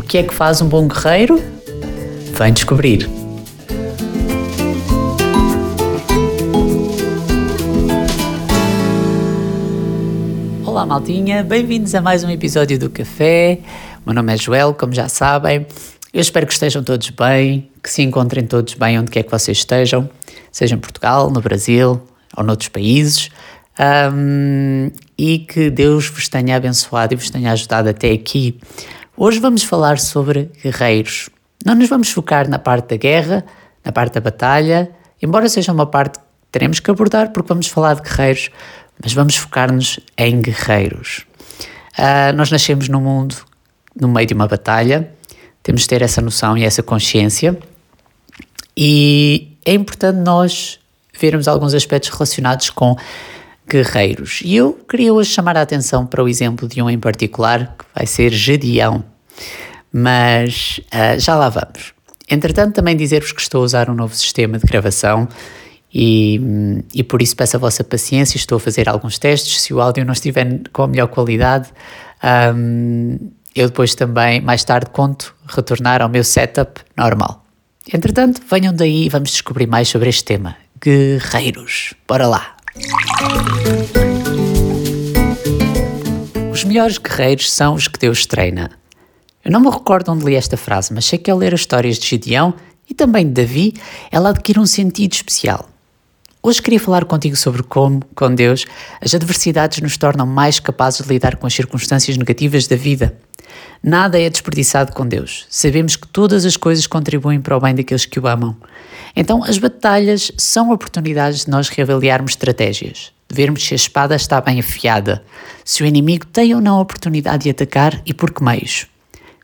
O que é que faz um bom guerreiro? Vem descobrir. Olá, maltinha, bem-vindos a mais um episódio do Café. O meu nome é Joel, como já sabem. Eu espero que estejam todos bem, que se encontrem todos bem onde quer que vocês estejam, seja em Portugal, no Brasil ou noutros países, um, e que Deus vos tenha abençoado e vos tenha ajudado até aqui. Hoje vamos falar sobre guerreiros. Não nos vamos focar na parte da guerra, na parte da batalha, embora seja uma parte que teremos que abordar porque vamos falar de guerreiros, mas vamos focar-nos em guerreiros. Uh, nós nascemos num mundo no meio de uma batalha, temos de ter essa noção e essa consciência, e é importante nós vermos alguns aspectos relacionados com guerreiros. E eu queria hoje chamar a atenção para o exemplo de um em particular, que vai ser Gedeão mas uh, já lá vamos. Entretanto, também dizer-vos que estou a usar um novo sistema de gravação e, e por isso peço a vossa paciência. Estou a fazer alguns testes. Se o áudio não estiver com a melhor qualidade, um, eu depois também, mais tarde, conto retornar ao meu setup normal. Entretanto, venham daí e vamos descobrir mais sobre este tema. Guerreiros. Bora lá! Os melhores guerreiros são os que Deus treina. Eu não me recordo onde li esta frase, mas sei que ao ler as histórias de Gideão e também de Davi, ela adquire um sentido especial. Hoje queria falar contigo sobre como, com Deus, as adversidades nos tornam mais capazes de lidar com as circunstâncias negativas da vida. Nada é desperdiçado com Deus. Sabemos que todas as coisas contribuem para o bem daqueles que o amam. Então, as batalhas são oportunidades de nós reavaliarmos estratégias, de vermos se a espada está bem afiada, se o inimigo tem ou não a oportunidade de atacar e por que meios.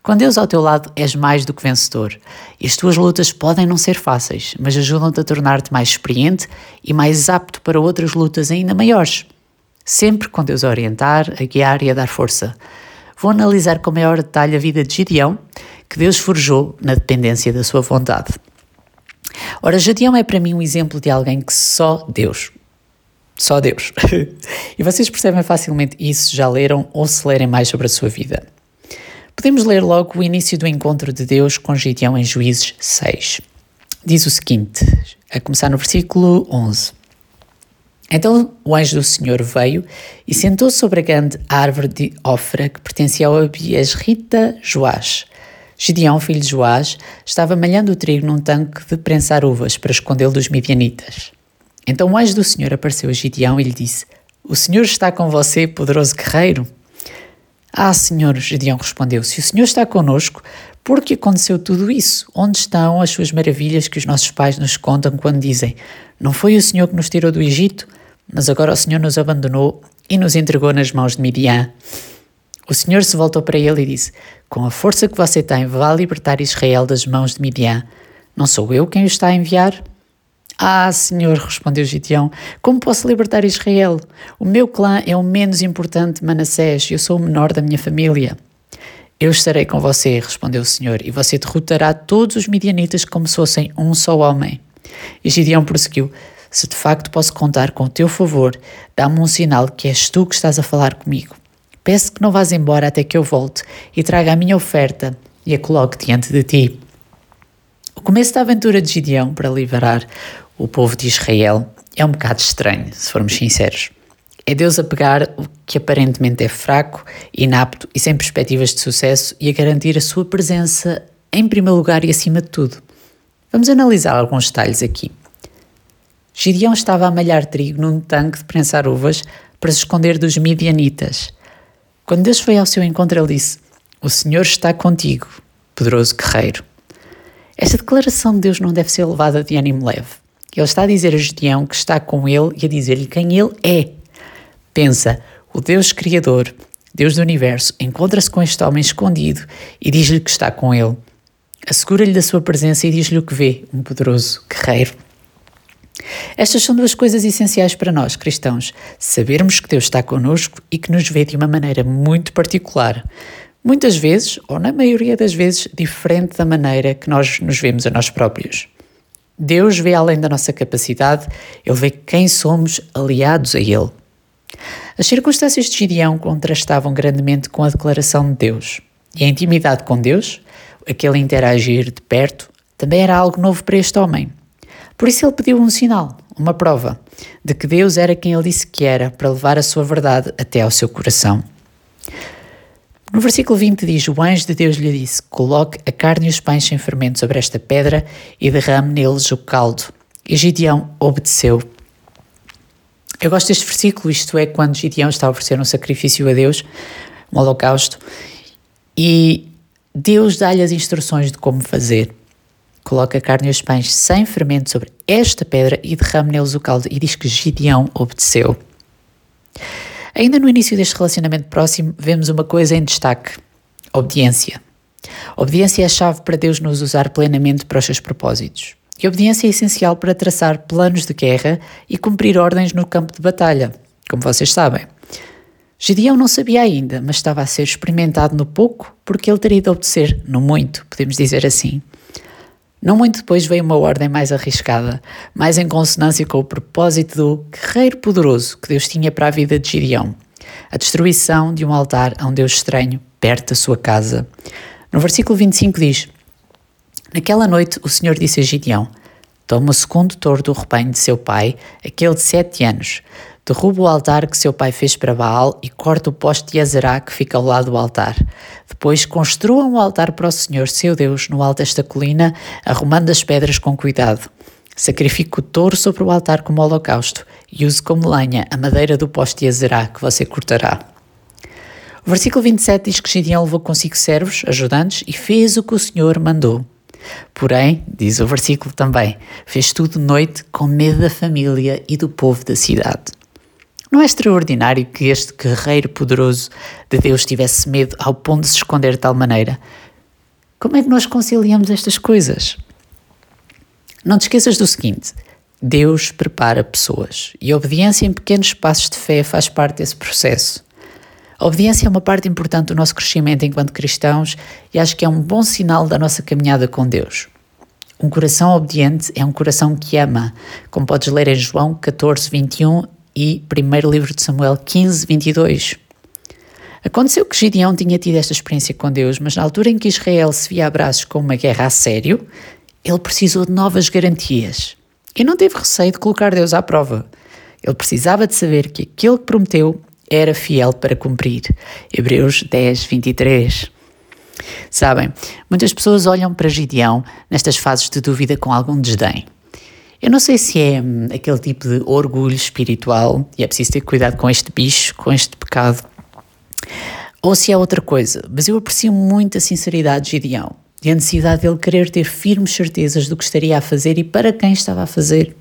Com Deus ao teu lado, és mais do que vencedor. E as tuas lutas podem não ser fáceis, mas ajudam-te a tornar-te mais experiente e mais apto para outras lutas ainda maiores. Sempre com Deus a orientar, a guiar e a dar força. Vou analisar com maior detalhe a vida de Gideão, que Deus forjou na dependência da sua vontade. Ora, Gideão é para mim um exemplo de alguém que só Deus, só Deus. e vocês percebem facilmente isso, já leram ou se lerem mais sobre a sua vida. Podemos ler logo o início do encontro de Deus com Gideão em Juízes 6. Diz o seguinte, a começar no versículo 11. Então o anjo do Senhor veio e sentou-se sobre a grande árvore de Ofra que pertencia ao Abiesrita Joás. Gideão, filho de Joás, estava malhando o trigo num tanque de prensar uvas para escondê-lo dos midianitas. Então o anjo do Senhor apareceu a Gideão e lhe disse: O Senhor está com você, poderoso guerreiro. Ah, Senhor, Gedeão respondeu: Se o Senhor está conosco, por que aconteceu tudo isso? Onde estão as suas maravilhas que os nossos pais nos contam quando dizem: Não foi o Senhor que nos tirou do Egito, mas agora o Senhor nos abandonou e nos entregou nas mãos de Midian? O Senhor se voltou para ele e disse: Com a força que você tem, vá libertar Israel das mãos de Midian. Não sou eu quem o está a enviar? Ah, Senhor, respondeu Gideão, como posso libertar Israel? O meu clã é o menos importante de Manassés e eu sou o menor da minha família. Eu estarei com você, respondeu o Senhor, e você derrotará todos os midianitas como se fossem um só homem. E Gideão prosseguiu: Se de facto posso contar com o teu favor, dá-me um sinal que és tu que estás a falar comigo. Peço que não vás embora até que eu volte e traga a minha oferta e a coloque diante de ti. O começo da aventura de Gideão para liberar o povo de Israel é um bocado estranho, se formos sinceros. É Deus a pegar o que aparentemente é fraco, inapto e sem perspectivas de sucesso e a garantir a sua presença em primeiro lugar e acima de tudo. Vamos analisar alguns detalhes aqui. Gideão estava a malhar trigo num tanque de prensar uvas para se esconder dos midianitas. Quando Deus foi ao seu encontro, ele disse: O Senhor está contigo, poderoso guerreiro. Esta declaração de Deus não deve ser levada de ânimo leve. Ele está a dizer a Gideão que está com ele e a dizer-lhe quem ele é. Pensa, o Deus Criador, Deus do Universo, encontra-se com este homem escondido e diz-lhe que está com ele. Assegura-lhe da sua presença e diz-lhe o que vê, um poderoso guerreiro. Estas são duas coisas essenciais para nós, cristãos: sabermos que Deus está conosco e que nos vê de uma maneira muito particular. Muitas vezes, ou na maioria das vezes, diferente da maneira que nós nos vemos a nós próprios. Deus vê além da nossa capacidade, Ele vê quem somos aliados a Ele. As circunstâncias de Gideão contrastavam grandemente com a declaração de Deus. E a intimidade com Deus, aquele interagir de perto, também era algo novo para este homem. Por isso ele pediu um sinal, uma prova, de que Deus era quem ele disse que era, para levar a sua verdade até ao seu coração. No versículo 20 diz: O anjo de Deus lhe disse: Coloque a carne e os pães sem fermento sobre esta pedra e derrame neles o caldo. E Gideão obedeceu. Eu gosto deste versículo, isto é, quando Gideão está a oferecer um sacrifício a Deus, um holocausto, e Deus dá-lhe as instruções de como fazer. Coloca a carne e os pães sem fermento sobre esta pedra e derrame neles o caldo. E diz que Gideão obedeceu. Ainda no início deste relacionamento próximo, vemos uma coisa em destaque: obediência. Obediência é a chave para Deus nos usar plenamente para os seus propósitos. E obediência é essencial para traçar planos de guerra e cumprir ordens no campo de batalha, como vocês sabem. Gideão não sabia ainda, mas estava a ser experimentado no pouco porque ele teria de obedecer no muito, podemos dizer assim. Não muito depois veio uma ordem mais arriscada, mais em consonância com o propósito do guerreiro poderoso que Deus tinha para a vida de Gideão: a destruição de um altar a um Deus estranho perto da sua casa. No versículo 25 diz: Naquela noite o Senhor disse a Gideão: Toma o segundo touro do rebanho de seu pai, aquele de sete anos, derruba o altar que seu pai fez para Baal e corta o poste de Azerá que fica ao lado do altar. Depois construam um altar para o Senhor, seu Deus, no alto desta colina, arrumando as pedras com cuidado. Sacrifique o touro sobre o altar como holocausto e use como lenha a madeira do poste de Azerá que você cortará. O versículo 27 diz que Gideão levou consigo servos, ajudantes, e fez o que o Senhor mandou. Porém, diz o versículo também, fez tudo noite com medo da família e do povo da cidade. Não é extraordinário que este guerreiro poderoso de Deus tivesse medo ao ponto de se esconder de tal maneira? Como é que nós conciliamos estas coisas? Não te esqueças do seguinte: Deus prepara pessoas e a obediência em pequenos passos de fé faz parte desse processo. A obediência é uma parte importante do nosso crescimento enquanto cristãos e acho que é um bom sinal da nossa caminhada com Deus. Um coração obediente é um coração que ama, como podes ler em João 14, 21 e 1 livro de Samuel 15, 22. Aconteceu que Gideão tinha tido esta experiência com Deus, mas na altura em que Israel se via a braços com uma guerra a sério, ele precisou de novas garantias. E não teve receio de colocar Deus à prova. Ele precisava de saber que aquele que prometeu era fiel para cumprir. Hebreus 10, 23. Sabem, muitas pessoas olham para Gideão nestas fases de dúvida com algum desdém. Eu não sei se é hum, aquele tipo de orgulho espiritual, e é preciso ter cuidado com este bicho, com este pecado, ou se é outra coisa, mas eu aprecio muito a sinceridade de Gideão e a necessidade dele querer ter firmes certezas do que estaria a fazer e para quem estava a fazer.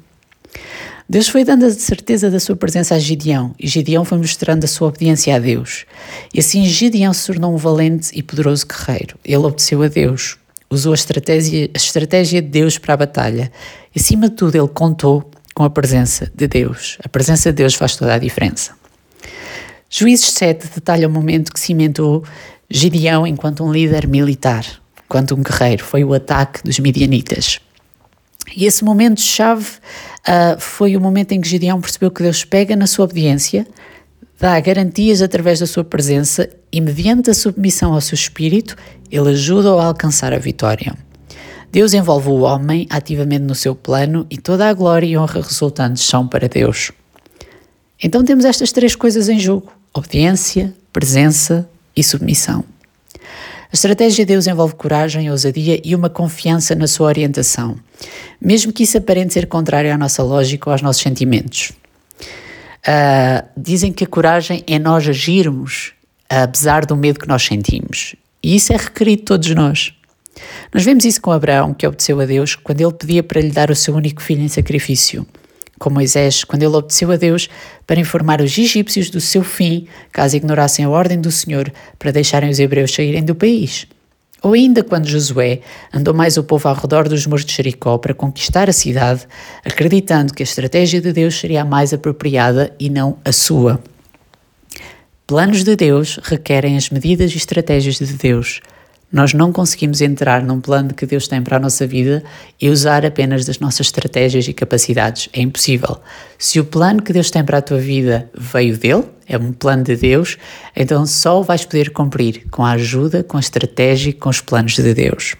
Deus foi dando a certeza da sua presença a Gideão e Gideão foi mostrando a sua obediência a Deus. E assim Gideão se tornou um valente e poderoso guerreiro. Ele obedeceu a Deus, usou a estratégia, a estratégia de Deus para a batalha. E acima de tudo, ele contou com a presença de Deus. A presença de Deus faz toda a diferença. Juízes 7 detalha o momento que cimentou Gideão enquanto um líder militar, enquanto um guerreiro. Foi o ataque dos midianitas. E esse momento-chave uh, foi o momento em que Gideão percebeu que Deus pega na sua obediência, dá garantias através da sua presença e, mediante a submissão ao seu espírito, ele ajuda-o a alcançar a vitória. Deus envolve o homem ativamente no seu plano e toda a glória e honra resultantes são para Deus. Então temos estas três coisas em jogo: obediência, presença e submissão. A estratégia de Deus envolve coragem, ousadia e uma confiança na sua orientação, mesmo que isso aparente ser contrário à nossa lógica ou aos nossos sentimentos. Uh, dizem que a coragem é nós agirmos apesar do medo que nós sentimos. E isso é requerido de todos nós. Nós vemos isso com Abraão, que obedeceu a Deus quando ele pedia para lhe dar o seu único filho em sacrifício com Moisés, quando ele obedeceu a Deus para informar os egípcios do seu fim, caso ignorassem a ordem do Senhor para deixarem os hebreus saírem do país. Ou ainda quando Josué andou mais o povo ao redor dos muros de Jericó para conquistar a cidade, acreditando que a estratégia de Deus seria a mais apropriada e não a sua. Planos de Deus requerem as medidas e estratégias de Deus, nós não conseguimos entrar num plano que Deus tem para a nossa vida e usar apenas das nossas estratégias e capacidades. É impossível. Se o plano que Deus tem para a tua vida veio dele, é um plano de Deus, então só o vais poder cumprir com a ajuda, com a estratégia, com os planos de Deus.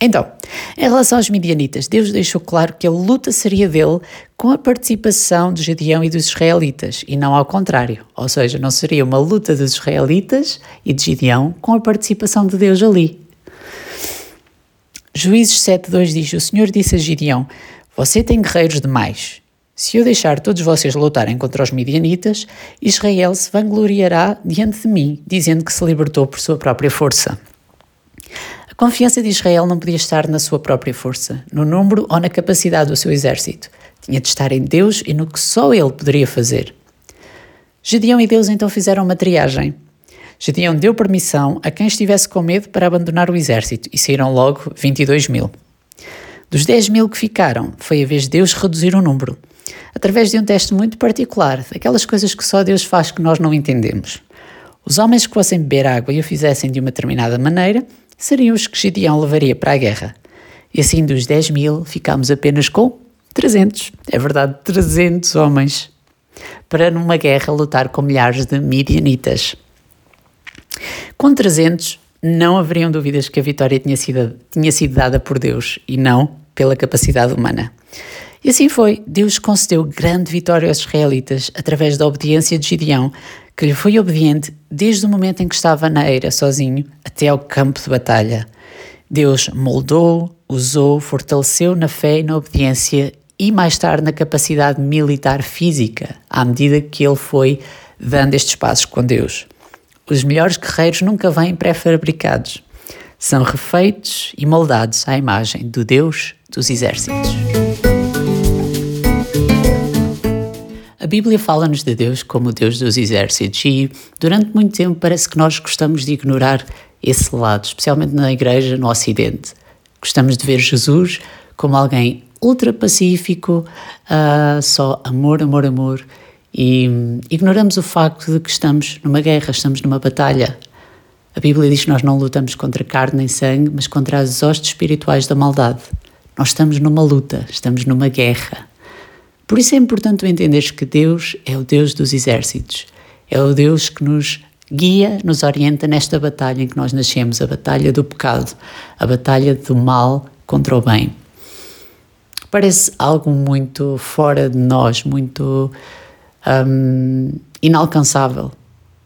Então, em relação aos midianitas, Deus deixou claro que a luta seria dele com a participação de Gedeão e dos israelitas, e não ao contrário. Ou seja, não seria uma luta dos israelitas e de Gedeão com a participação de Deus ali. Juízes 7.2 diz, o Senhor disse a Gideão, você tem guerreiros demais. Se eu deixar todos vocês lutarem contra os midianitas, Israel se vangloriará diante de mim, dizendo que se libertou por sua própria força. Confiança de Israel não podia estar na sua própria força, no número ou na capacidade do seu exército. Tinha de estar em Deus e no que só ele poderia fazer. Gedeão e Deus então fizeram uma triagem. Gedeão deu permissão a quem estivesse com medo para abandonar o exército e saíram logo 22 mil. Dos 10 mil que ficaram, foi a vez de Deus reduzir o número, através de um teste muito particular, daquelas coisas que só Deus faz que nós não entendemos. Os homens que fossem beber água e o fizessem de uma determinada maneira seriam os que Gideão levaria para a guerra. E assim, dos 10 mil, ficámos apenas com 300. É verdade, 300 homens. Para numa guerra lutar com milhares de midianitas. Com 300, não haveriam dúvidas que a vitória tinha sido, tinha sido dada por Deus e não pela capacidade humana. E assim foi, Deus concedeu grande vitória aos israelitas através da obediência de Gideão, que lhe foi obediente desde o momento em que estava na eira sozinho até ao campo de batalha. Deus moldou, usou, fortaleceu na fé e na obediência e mais tarde na capacidade militar física, à medida que ele foi dando estes passos com Deus. Os melhores guerreiros nunca vêm pré-fabricados. São refeitos e moldados à imagem do Deus dos exércitos. A Bíblia fala-nos de Deus como o Deus dos exércitos e durante muito tempo parece que nós gostamos de ignorar esse lado, especialmente na igreja no Ocidente. Gostamos de ver Jesus como alguém ultra pacífico, uh, só amor, amor, amor e ignoramos o facto de que estamos numa guerra, estamos numa batalha. A Bíblia diz que nós não lutamos contra carne nem sangue, mas contra as hostes espirituais da maldade. Nós estamos numa luta, estamos numa guerra. Por isso é importante entenderes que Deus é o Deus dos exércitos, é o Deus que nos guia, nos orienta nesta batalha em que nós nascemos a batalha do pecado, a batalha do mal contra o bem. Parece algo muito fora de nós, muito um, inalcançável.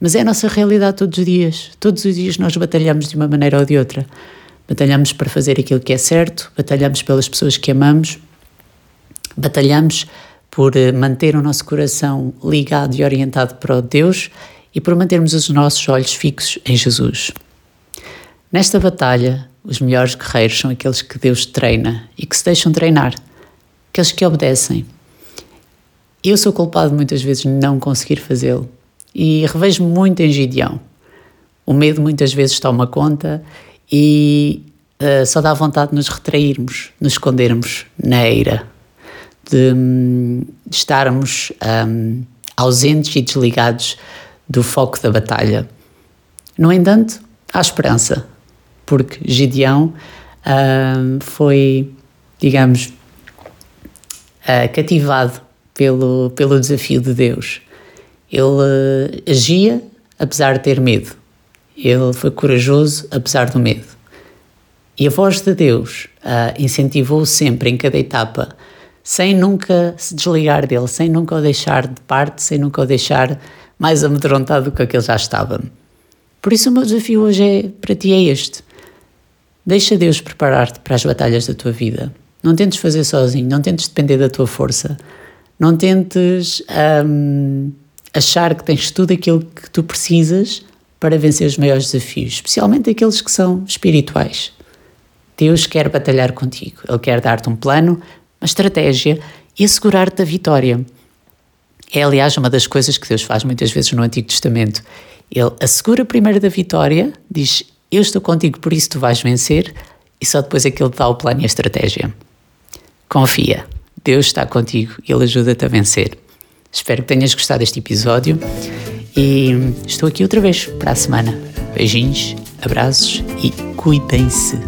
Mas é a nossa realidade todos os dias. Todos os dias nós batalhamos de uma maneira ou de outra. Batalhamos para fazer aquilo que é certo, batalhamos pelas pessoas que amamos, batalhamos por eh, manter o nosso coração ligado e orientado para o Deus e por mantermos os nossos olhos fixos em Jesus. Nesta batalha, os melhores guerreiros são aqueles que Deus treina e que se deixam treinar, aqueles que obedecem, eu sou culpado muitas vezes de não conseguir fazê-lo e revejo muito em Gideão. O medo muitas vezes toma conta e uh, só dá vontade de nos retrairmos, nos escondermos na eira, de, de estarmos um, ausentes e desligados do foco da batalha. No entanto, há esperança, porque Gideão uh, foi, digamos, uh, cativado pelo, pelo desafio de Deus. Ele uh, agia apesar de ter medo. Ele foi corajoso apesar do medo. E a voz de Deus uh, incentivou-o sempre em cada etapa, sem nunca se desligar dele, sem nunca o deixar de parte, sem nunca o deixar mais amedrontado do que aquele já estava. Por isso, o meu desafio hoje é, para ti é este. Deixa Deus preparar-te para as batalhas da tua vida. Não tentes fazer sozinho, não tentes depender da tua força. Não tentes um, achar que tens tudo aquilo que tu precisas para vencer os maiores desafios, especialmente aqueles que são espirituais. Deus quer batalhar contigo, Ele quer dar-te um plano, uma estratégia e assegurar-te a vitória. É, aliás, uma das coisas que Deus faz muitas vezes no Antigo Testamento. Ele assegura primeiro da vitória, diz: Eu estou contigo, por isso tu vais vencer, e só depois é que Ele dá o plano e a estratégia. Confia. Deus está contigo e Ele ajuda-te a vencer. Espero que tenhas gostado deste episódio e estou aqui outra vez para a semana. Beijinhos, abraços e cuidem-se.